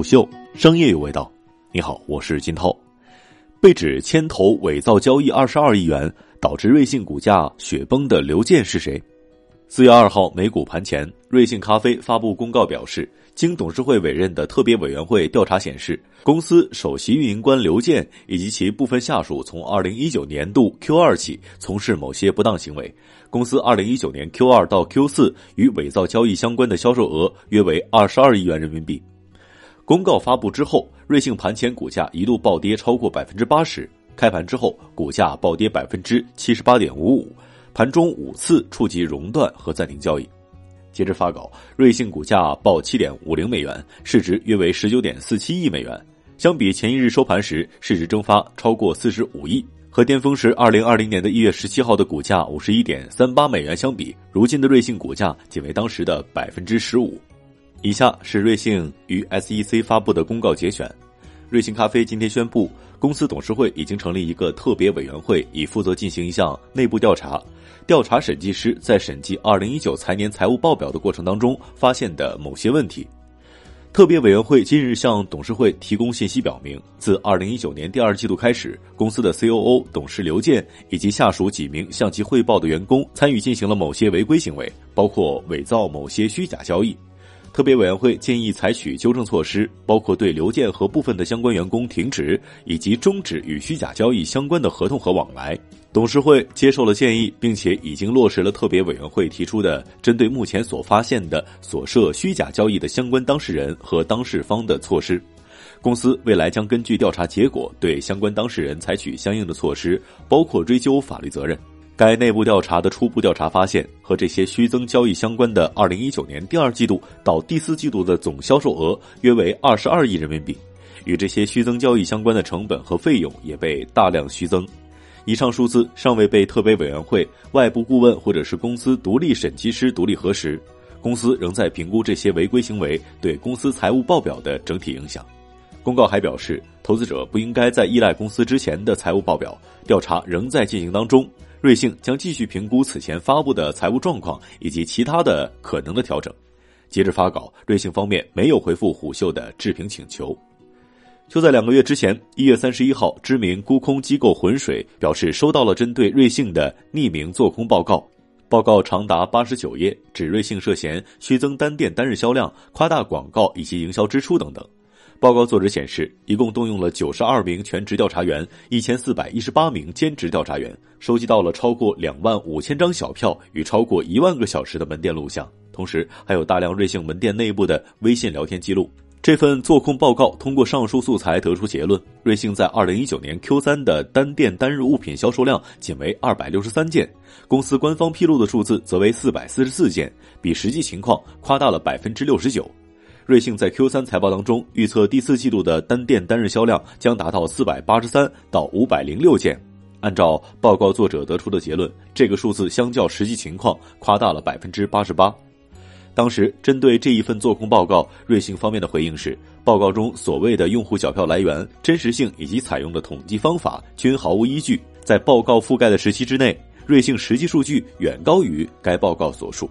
虎嗅，商业有味道。你好，我是金涛。被指牵头伪造交易二十二亿元，导致瑞幸股价雪崩的刘健是谁？四月二号美股盘前，瑞幸咖啡发布公告表示，经董事会委任的特别委员会调查显示，公司首席运营官刘健以及其部分下属从二零一九年度 Q 二起从事某些不当行为。公司二零一九年 Q 二到 Q 四与伪造交易相关的销售额约为二十二亿元人民币。公告发布之后，瑞幸盘前股价一度暴跌超过百分之八十。开盘之后，股价暴跌百分之七十八点五五，盘中五次触及熔断和暂停交易。截至发稿，瑞幸股价报七点五零美元，市值约为十九点四七亿美元。相比前一日收盘时市值蒸发超过四十五亿，和巅峰时二零二零年的一月十七号的股价五十一点三八美元相比，如今的瑞幸股价仅为当时的百分之十五。以下是瑞幸与 SEC 发布的公告节选。瑞幸咖啡今天宣布，公司董事会已经成立一个特别委员会，以负责进行一项内部调查，调查审计师在审计2019财年财务报表的过程当中发现的某些问题。特别委员会今日向董事会提供信息，表明，自2019年第二季度开始，公司的 COO 董事刘健以及下属几名向其汇报的员工参与进行了某些违规行为，包括伪造某些虚假交易。特别委员会建议采取纠正措施，包括对刘健和部分的相关员工停职，以及终止与虚假交易相关的合同和往来。董事会接受了建议，并且已经落实了特别委员会提出的针对目前所发现的所涉虚假交易的相关当事人和当事方的措施。公司未来将根据调查结果，对相关当事人采取相应的措施，包括追究法律责任。该内部调查的初步调查发现，和这些虚增交易相关的2019年第二季度到第四季度的总销售额约为22亿人民币，与这些虚增交易相关的成本和费用也被大量虚增。以上数字尚未被特别委员会、外部顾问或者是公司独立审计师独立核实，公司仍在评估这些违规行为对公司财务报表的整体影响。公告还表示，投资者不应该在依赖公司之前的财务报表，调查仍在进行当中。瑞幸将继续评估此前发布的财务状况以及其他的可能的调整。截至发稿，瑞幸方面没有回复虎嗅的置评请求。就在两个月之前，一月三十一号，知名沽空机构浑水表示收到了针对瑞幸的匿名做空报告，报告长达八十九页，指瑞幸涉嫌虚增单店单日销量、夸大广告以及营销支出等等。报告作者显示，一共动用了九十二名全职调查员、一千四百一十八名兼职调查员，收集到了超过两万五千张小票与超过一万个小时的门店录像，同时还有大量瑞幸门店内部的微信聊天记录。这份做空报告通过上述素材得出结论：瑞幸在二零一九年 Q 三的单店单日物品销售量仅为二百六十三件，公司官方披露的数字则为四百四十四件，比实际情况夸大了百分之六十九。瑞幸在 Q 三财报当中预测第四季度的单店单日销量将达到四百八十三到五百零六件，按照报告作者得出的结论，这个数字相较实际情况夸大了百分之八十八。当时针对这一份做空报告，瑞幸方面的回应是，报告中所谓的用户小票来源、真实性以及采用的统计方法均毫无依据，在报告覆盖的时期之内，瑞幸实际数据远高于该报告所述。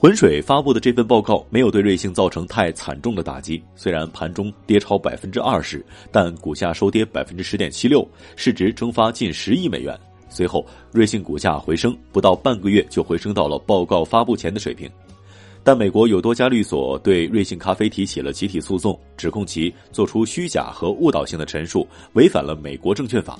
浑水发布的这份报告没有对瑞幸造成太惨重的打击，虽然盘中跌超百分之二十，但股价收跌百分之十点七六，市值蒸发近十亿美元。随后，瑞幸股价回升，不到半个月就回升到了报告发布前的水平。但美国有多家律所对瑞幸咖啡提起了集体诉讼，指控其做出虚假和误导性的陈述，违反了美国证券法。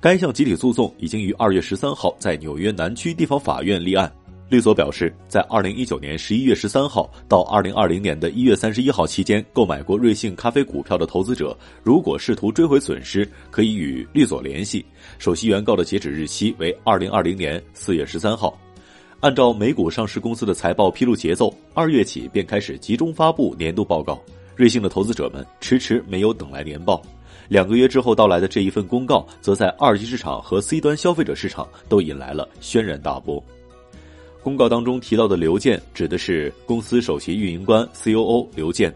该项集体诉讼已经于二月十三号在纽约南区地方法院立案。律所表示，在二零一九年十一月十三号到二零二零年的一月三十一号期间购买过瑞幸咖啡股票的投资者，如果试图追回损失，可以与律所联系。首席原告的截止日期为二零二零年四月十三号。按照美股上市公司的财报披露节奏，二月起便开始集中发布年度报告。瑞幸的投资者们迟迟没有等来年报，两个月之后到来的这一份公告，则在二级市场和 C 端消费者市场都引来了轩然大波。公告当中提到的刘健指的是公司首席运营官 C.O.O 刘健。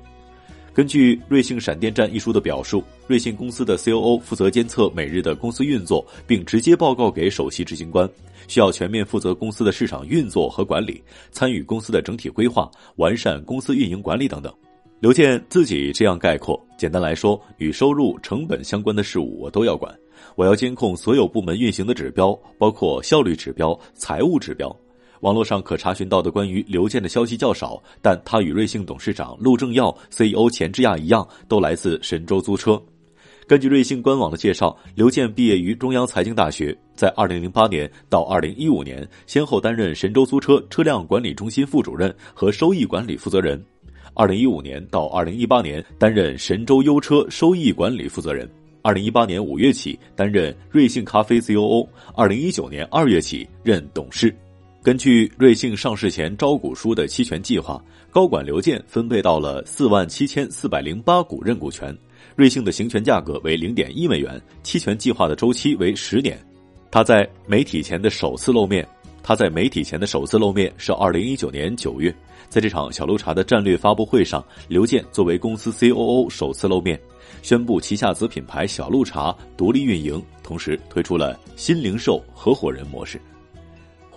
根据《瑞幸闪电战》一书的表述，瑞幸公司的 C.O.O 负责监测每日的公司运作，并直接报告给首席执行官，需要全面负责公司的市场运作和管理，参与公司的整体规划，完善公司运营管理等等。刘健自己这样概括：简单来说，与收入、成本相关的事物我都要管，我要监控所有部门运行的指标，包括效率指标、财务指标。网络上可查询到的关于刘健的消息较少，但他与瑞幸董事长陆正耀、CEO 钱之亚一样，都来自神州租车。根据瑞幸官网的介绍，刘健毕业于中央财经大学，在2008年到2015年，先后担任神州租车车辆管理中心副主任和收益管理负责人。二零一五年到二零一八年担任神州优车收益管理负责人，二零一八年五月起担任瑞幸咖啡 COO，二零一九年二月起任董事。根据瑞幸上市前招股书的期权计划，高管刘健分配到了四万七千四百零八股认股权，瑞幸的行权价格为零点一美元，期权计划的周期为十年。他在媒体前的首次露面。他在媒体前的首次露面是二零一九年九月，在这场小鹿茶的战略发布会上，刘健作为公司 COO 首次露面，宣布旗下子品牌小鹿茶独立运营，同时推出了新零售合伙人模式。